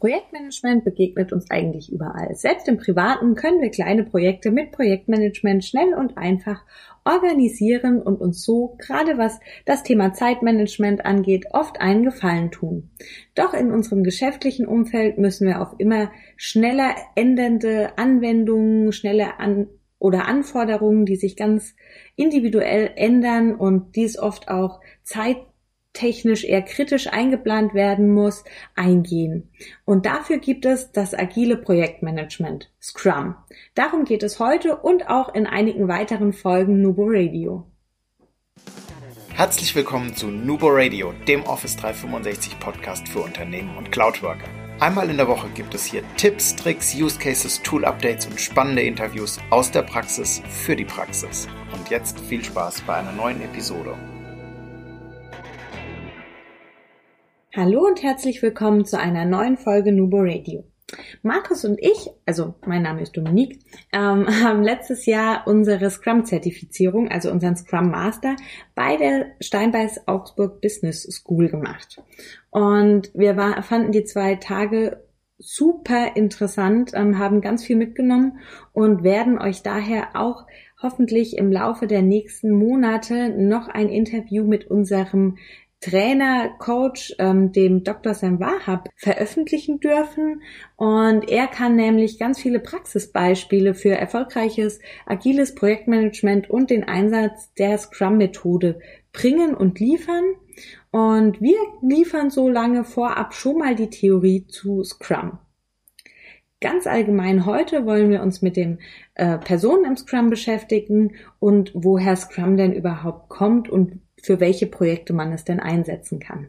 Projektmanagement begegnet uns eigentlich überall. Selbst im Privaten können wir kleine Projekte mit Projektmanagement schnell und einfach organisieren und uns so, gerade was das Thema Zeitmanagement angeht, oft einen Gefallen tun. Doch in unserem geschäftlichen Umfeld müssen wir auf immer schneller ändernde Anwendungen, schnelle An oder Anforderungen, die sich ganz individuell ändern und dies oft auch Zeit technisch eher kritisch eingeplant werden muss, eingehen. Und dafür gibt es das agile Projektmanagement, Scrum. Darum geht es heute und auch in einigen weiteren Folgen Nubo Radio. Herzlich willkommen zu Nubo Radio, dem Office 365 Podcast für Unternehmen und Cloudworker. Einmal in der Woche gibt es hier Tipps, Tricks, Use Cases, Tool Updates und spannende Interviews aus der Praxis für die Praxis. Und jetzt viel Spaß bei einer neuen Episode. Hallo und herzlich willkommen zu einer neuen Folge Nubo Radio. Markus und ich, also mein Name ist Dominique, ähm, haben letztes Jahr unsere Scrum-Zertifizierung, also unseren Scrum Master, bei der Steinbeis Augsburg Business School gemacht. Und wir war, fanden die zwei Tage super interessant, ähm, haben ganz viel mitgenommen und werden euch daher auch hoffentlich im Laufe der nächsten Monate noch ein Interview mit unserem Trainer, Coach, ähm, dem Dr. Sam Wahab veröffentlichen dürfen. Und er kann nämlich ganz viele Praxisbeispiele für erfolgreiches agiles Projektmanagement und den Einsatz der Scrum-Methode bringen und liefern. Und wir liefern so lange vorab schon mal die Theorie zu Scrum. Ganz allgemein heute wollen wir uns mit den äh, Personen im Scrum beschäftigen und woher Scrum denn überhaupt kommt und für welche Projekte man es denn einsetzen kann.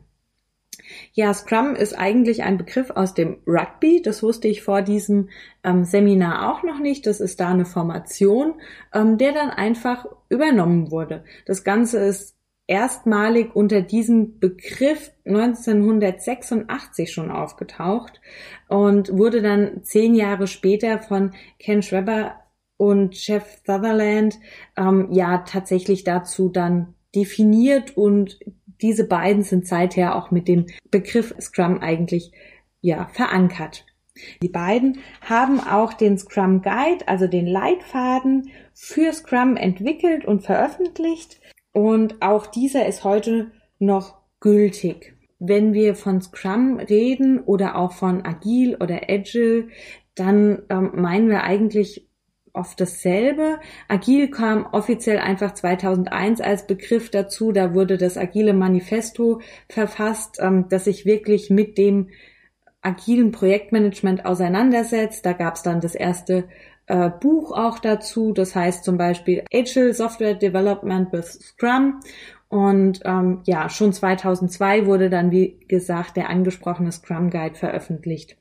Ja, Scrum ist eigentlich ein Begriff aus dem Rugby. Das wusste ich vor diesem ähm, Seminar auch noch nicht. Das ist da eine Formation, ähm, der dann einfach übernommen wurde. Das Ganze ist erstmalig unter diesem Begriff 1986 schon aufgetaucht und wurde dann zehn Jahre später von Ken Schreber und Jeff Sutherland ähm, ja tatsächlich dazu dann definiert und diese beiden sind seither auch mit dem Begriff Scrum eigentlich ja verankert. Die beiden haben auch den Scrum Guide, also den Leitfaden für Scrum entwickelt und veröffentlicht und auch dieser ist heute noch gültig. Wenn wir von Scrum reden oder auch von Agile oder Agile, dann ähm, meinen wir eigentlich oft dasselbe. Agil kam offiziell einfach 2001 als Begriff dazu. Da wurde das Agile Manifesto verfasst, ähm, das sich wirklich mit dem agilen Projektmanagement auseinandersetzt. Da gab es dann das erste äh, Buch auch dazu. Das heißt zum Beispiel Agile Software Development with Scrum. Und ähm, ja, schon 2002 wurde dann, wie gesagt, der angesprochene Scrum Guide veröffentlicht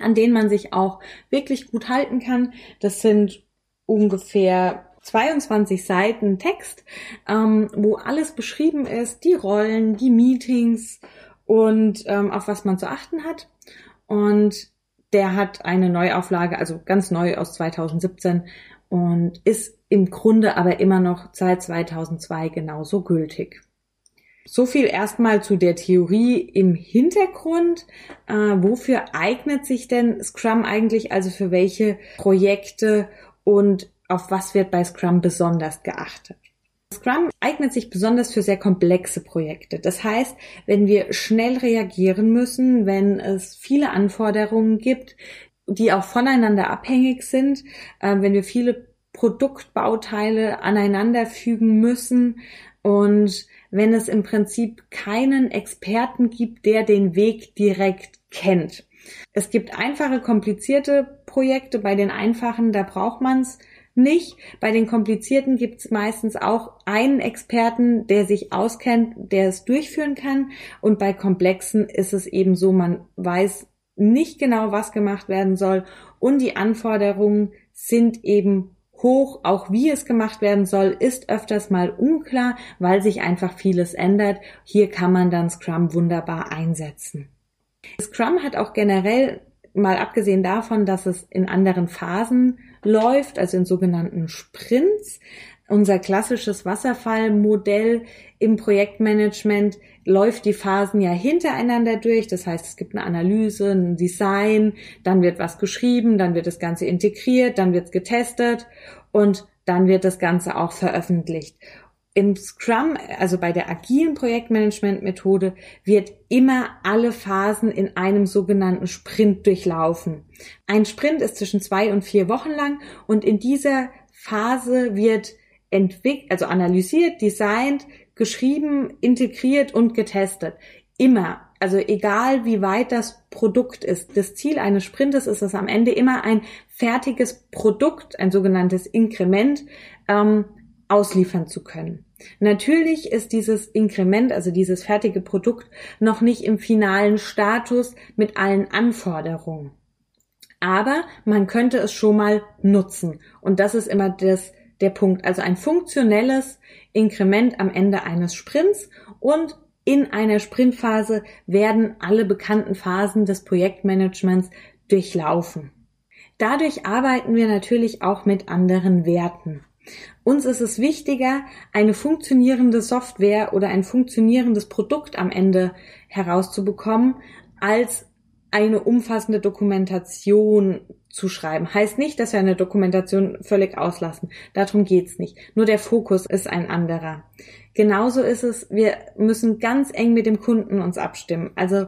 an denen man sich auch wirklich gut halten kann. Das sind ungefähr 22 Seiten Text, ähm, wo alles beschrieben ist, die Rollen, die Meetings und ähm, auf was man zu achten hat. Und der hat eine Neuauflage, also ganz neu aus 2017 und ist im Grunde aber immer noch seit 2002 genauso gültig. So viel erstmal zu der Theorie im Hintergrund. Äh, wofür eignet sich denn Scrum eigentlich? Also für welche Projekte und auf was wird bei Scrum besonders geachtet? Scrum eignet sich besonders für sehr komplexe Projekte. Das heißt, wenn wir schnell reagieren müssen, wenn es viele Anforderungen gibt, die auch voneinander abhängig sind, äh, wenn wir viele Produktbauteile aneinander fügen müssen und wenn es im Prinzip keinen Experten gibt, der den Weg direkt kennt. Es gibt einfache, komplizierte Projekte. Bei den einfachen, da braucht man es nicht. Bei den komplizierten gibt es meistens auch einen Experten, der sich auskennt, der es durchführen kann. Und bei komplexen ist es eben so, man weiß nicht genau, was gemacht werden soll. Und die Anforderungen sind eben hoch. Auch wie es gemacht werden soll, ist öfters mal unklar, weil sich einfach vieles ändert. Hier kann man dann Scrum wunderbar einsetzen. Scrum hat auch generell, mal abgesehen davon, dass es in anderen Phasen läuft, also in sogenannten Sprints, unser klassisches Wasserfallmodell im Projektmanagement läuft die Phasen ja hintereinander durch. Das heißt, es gibt eine Analyse, ein Design, dann wird was geschrieben, dann wird das Ganze integriert, dann wird es getestet und dann wird das Ganze auch veröffentlicht. Im Scrum, also bei der agilen Projektmanagement-Methode, wird immer alle Phasen in einem sogenannten Sprint durchlaufen. Ein Sprint ist zwischen zwei und vier Wochen lang und in dieser Phase wird entwickelt, also analysiert, designt, geschrieben, integriert und getestet. Immer. Also egal wie weit das Produkt ist. Das Ziel eines Sprintes ist es am Ende immer ein fertiges Produkt, ein sogenanntes Inkrement, ähm, ausliefern zu können. Natürlich ist dieses Inkrement, also dieses fertige Produkt, noch nicht im finalen Status mit allen Anforderungen. Aber man könnte es schon mal nutzen. Und das ist immer das der Punkt. Also ein funktionelles Inkrement am Ende eines Sprints und in einer Sprintphase werden alle bekannten Phasen des Projektmanagements durchlaufen. Dadurch arbeiten wir natürlich auch mit anderen Werten. Uns ist es wichtiger, eine funktionierende Software oder ein funktionierendes Produkt am Ende herauszubekommen, als eine umfassende Dokumentation zu schreiben. Heißt nicht, dass wir eine Dokumentation völlig auslassen. Darum geht's nicht. Nur der Fokus ist ein anderer. Genauso ist es, wir müssen ganz eng mit dem Kunden uns abstimmen. Also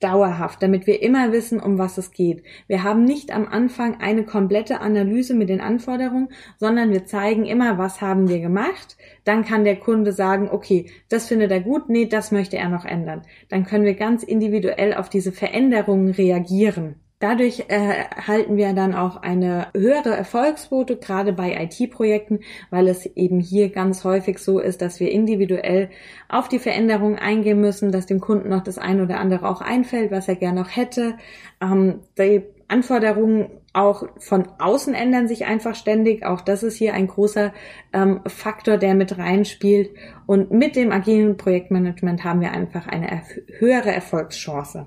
dauerhaft, damit wir immer wissen, um was es geht. Wir haben nicht am Anfang eine komplette Analyse mit den Anforderungen, sondern wir zeigen immer, was haben wir gemacht. Dann kann der Kunde sagen, okay, das findet er gut, nee, das möchte er noch ändern. Dann können wir ganz individuell auf diese Veränderungen reagieren. Dadurch erhalten wir dann auch eine höhere Erfolgsquote, gerade bei IT-Projekten, weil es eben hier ganz häufig so ist, dass wir individuell auf die Veränderungen eingehen müssen, dass dem Kunden noch das eine oder andere auch einfällt, was er gerne noch hätte. Ähm, die Anforderungen auch von außen ändern sich einfach ständig. Auch das ist hier ein großer ähm, Faktor, der mit reinspielt. Und mit dem agilen Projektmanagement haben wir einfach eine höhere Erfolgschance.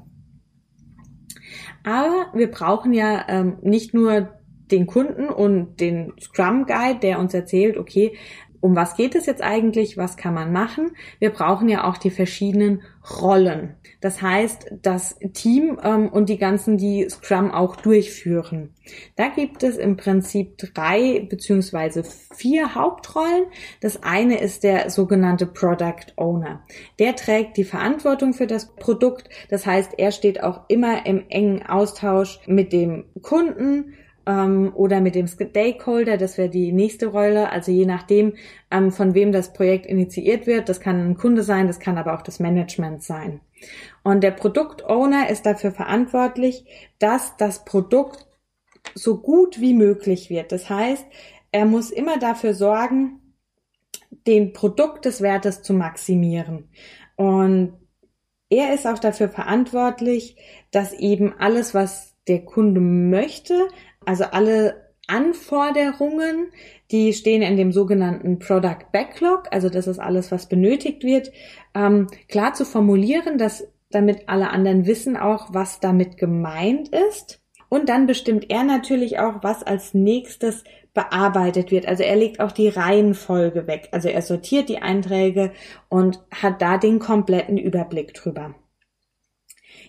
Aber wir brauchen ja ähm, nicht nur den Kunden und den Scrum Guide, der uns erzählt, okay, um was geht es jetzt eigentlich, was kann man machen. Wir brauchen ja auch die verschiedenen Rollen. Das heißt, das Team ähm, und die ganzen, die Scrum auch durchführen. Da gibt es im Prinzip drei beziehungsweise vier Hauptrollen. Das eine ist der sogenannte Product Owner. Der trägt die Verantwortung für das Produkt. Das heißt, er steht auch immer im engen Austausch mit dem Kunden, ähm, oder mit dem Stakeholder, das wäre die nächste Rolle, also je nachdem, ähm, von wem das Projekt initiiert wird, das kann ein Kunde sein, das kann aber auch das Management sein. Und der Produktowner ist dafür verantwortlich, dass das Produkt so gut wie möglich wird. Das heißt, er muss immer dafür sorgen, den Produkt des Wertes zu maximieren. Und er ist auch dafür verantwortlich, dass eben alles, was der Kunde möchte, also alle Anforderungen, die stehen in dem sogenannten Product Backlog, also das ist alles, was benötigt wird, ähm, klar zu formulieren, dass damit alle anderen wissen auch, was damit gemeint ist. Und dann bestimmt er natürlich auch, was als nächstes bearbeitet wird. Also er legt auch die Reihenfolge weg. Also er sortiert die Einträge und hat da den kompletten Überblick drüber.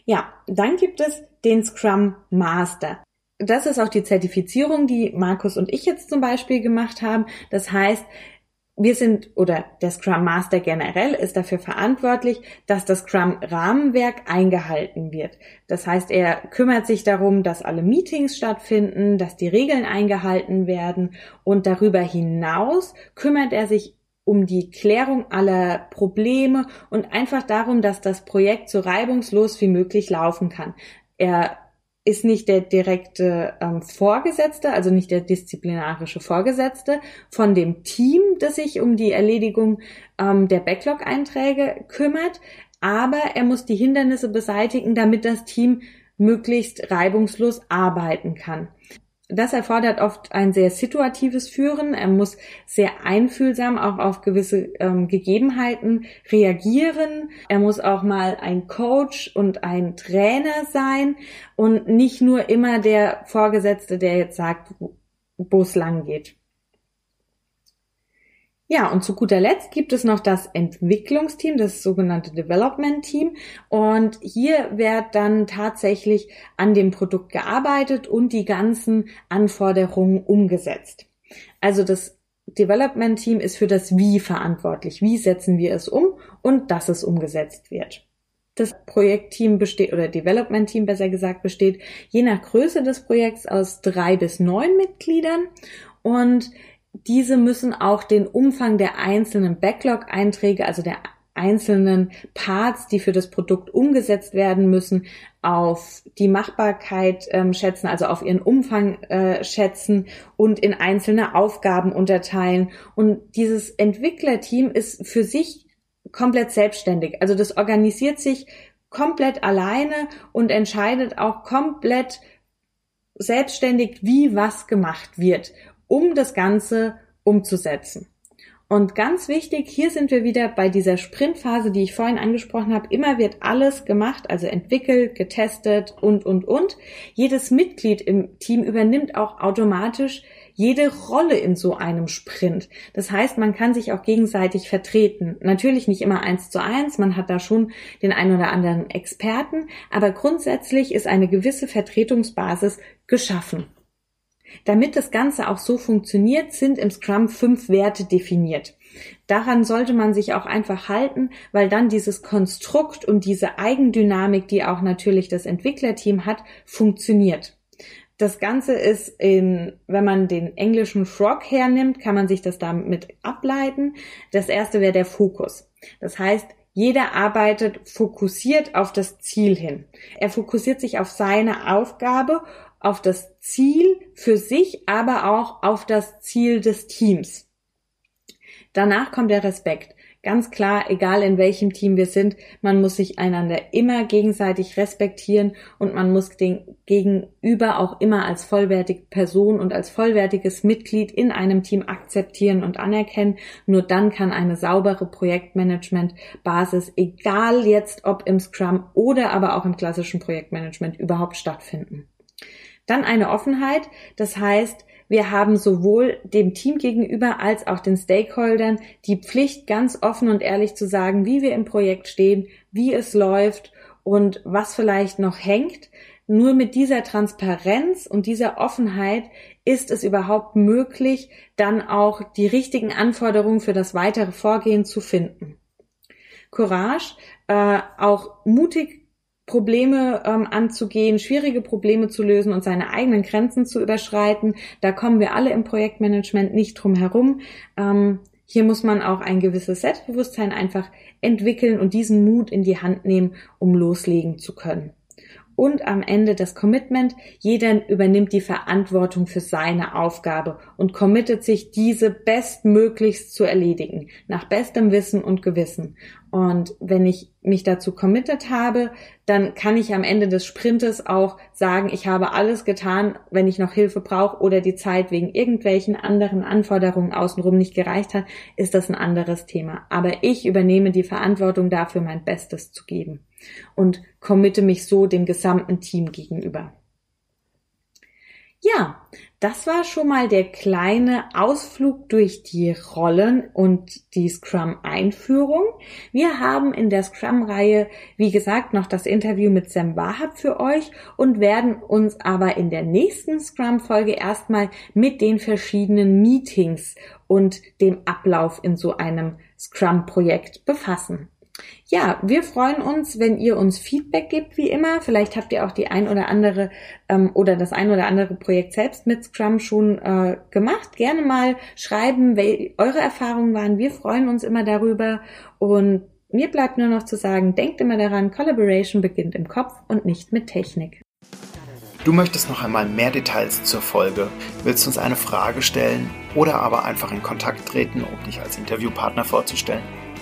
Ja, dann gibt es den Scrum Master das ist auch die Zertifizierung, die Markus und ich jetzt zum Beispiel gemacht haben. Das heißt, wir sind oder der Scrum Master generell ist dafür verantwortlich, dass das Scrum Rahmenwerk eingehalten wird. Das heißt, er kümmert sich darum, dass alle Meetings stattfinden, dass die Regeln eingehalten werden und darüber hinaus kümmert er sich um die Klärung aller Probleme und einfach darum, dass das Projekt so reibungslos wie möglich laufen kann. Er ist nicht der direkte ähm, Vorgesetzte, also nicht der disziplinarische Vorgesetzte von dem Team, das sich um die Erledigung ähm, der Backlog-Einträge kümmert, aber er muss die Hindernisse beseitigen, damit das Team möglichst reibungslos arbeiten kann. Das erfordert oft ein sehr situatives Führen. Er muss sehr einfühlsam auch auf gewisse ähm, Gegebenheiten reagieren. Er muss auch mal ein Coach und ein Trainer sein und nicht nur immer der Vorgesetzte, der jetzt sagt, wo es lang geht. Ja, und zu guter Letzt gibt es noch das Entwicklungsteam, das sogenannte Development Team. Und hier wird dann tatsächlich an dem Produkt gearbeitet und die ganzen Anforderungen umgesetzt. Also das Development Team ist für das Wie verantwortlich. Wie setzen wir es um und dass es umgesetzt wird. Das Projektteam besteht oder Development Team besser gesagt besteht je nach Größe des Projekts aus drei bis neun Mitgliedern und diese müssen auch den Umfang der einzelnen Backlog-Einträge, also der einzelnen Parts, die für das Produkt umgesetzt werden müssen, auf die Machbarkeit ähm, schätzen, also auf ihren Umfang äh, schätzen und in einzelne Aufgaben unterteilen. Und dieses Entwicklerteam ist für sich komplett selbstständig. Also das organisiert sich komplett alleine und entscheidet auch komplett selbstständig, wie was gemacht wird um das Ganze umzusetzen. Und ganz wichtig, hier sind wir wieder bei dieser Sprintphase, die ich vorhin angesprochen habe. Immer wird alles gemacht, also entwickelt, getestet und, und, und. Jedes Mitglied im Team übernimmt auch automatisch jede Rolle in so einem Sprint. Das heißt, man kann sich auch gegenseitig vertreten. Natürlich nicht immer eins zu eins, man hat da schon den einen oder anderen Experten, aber grundsätzlich ist eine gewisse Vertretungsbasis geschaffen. Damit das Ganze auch so funktioniert, sind im Scrum fünf Werte definiert. Daran sollte man sich auch einfach halten, weil dann dieses Konstrukt und diese Eigendynamik, die auch natürlich das Entwicklerteam hat, funktioniert. Das Ganze ist in, wenn man den englischen Frog hernimmt, kann man sich das damit ableiten. Das erste wäre der Fokus. Das heißt, jeder arbeitet fokussiert auf das Ziel hin. Er fokussiert sich auf seine Aufgabe auf das Ziel für sich, aber auch auf das Ziel des Teams. Danach kommt der Respekt. Ganz klar, egal in welchem Team wir sind, man muss sich einander immer gegenseitig respektieren und man muss den Gegenüber auch immer als vollwertige Person und als vollwertiges Mitglied in einem Team akzeptieren und anerkennen. Nur dann kann eine saubere Projektmanagement-Basis, egal jetzt ob im Scrum oder aber auch im klassischen Projektmanagement, überhaupt stattfinden. Dann eine Offenheit, das heißt, wir haben sowohl dem Team gegenüber als auch den Stakeholdern die Pflicht, ganz offen und ehrlich zu sagen, wie wir im Projekt stehen, wie es läuft und was vielleicht noch hängt. Nur mit dieser Transparenz und dieser Offenheit ist es überhaupt möglich, dann auch die richtigen Anforderungen für das weitere Vorgehen zu finden. Courage, äh, auch mutig Probleme ähm, anzugehen, schwierige Probleme zu lösen und seine eigenen Grenzen zu überschreiten. Da kommen wir alle im Projektmanagement nicht drum herum. Ähm, hier muss man auch ein gewisses Selbstbewusstsein einfach entwickeln und diesen Mut in die Hand nehmen, um loslegen zu können und am Ende das Commitment. Jeder übernimmt die Verantwortung für seine Aufgabe und committet sich, diese bestmöglichst zu erledigen, nach bestem Wissen und Gewissen. Und wenn ich mich dazu committed habe, dann kann ich am Ende des Sprintes auch sagen, ich habe alles getan, wenn ich noch Hilfe brauche oder die Zeit wegen irgendwelchen anderen Anforderungen außenrum nicht gereicht hat, ist das ein anderes Thema. Aber ich übernehme die Verantwortung dafür, mein Bestes zu geben und committe mich so dem gesamten Team gegenüber. Ja, das war schon mal der kleine Ausflug durch die Rollen und die Scrum-Einführung. Wir haben in der Scrum-Reihe, wie gesagt, noch das Interview mit Sam Wahab für euch und werden uns aber in der nächsten Scrum-Folge erstmal mit den verschiedenen Meetings und dem Ablauf in so einem Scrum-Projekt befassen. Ja, wir freuen uns, wenn ihr uns Feedback gebt, wie immer. Vielleicht habt ihr auch die ein oder andere ähm, oder das ein oder andere Projekt selbst mit Scrum schon äh, gemacht. Gerne mal schreiben, welche eure Erfahrungen waren. Wir freuen uns immer darüber. Und mir bleibt nur noch zu sagen, denkt immer daran, Collaboration beginnt im Kopf und nicht mit Technik. Du möchtest noch einmal mehr Details zur Folge, willst uns eine Frage stellen oder aber einfach in Kontakt treten, um dich als Interviewpartner vorzustellen?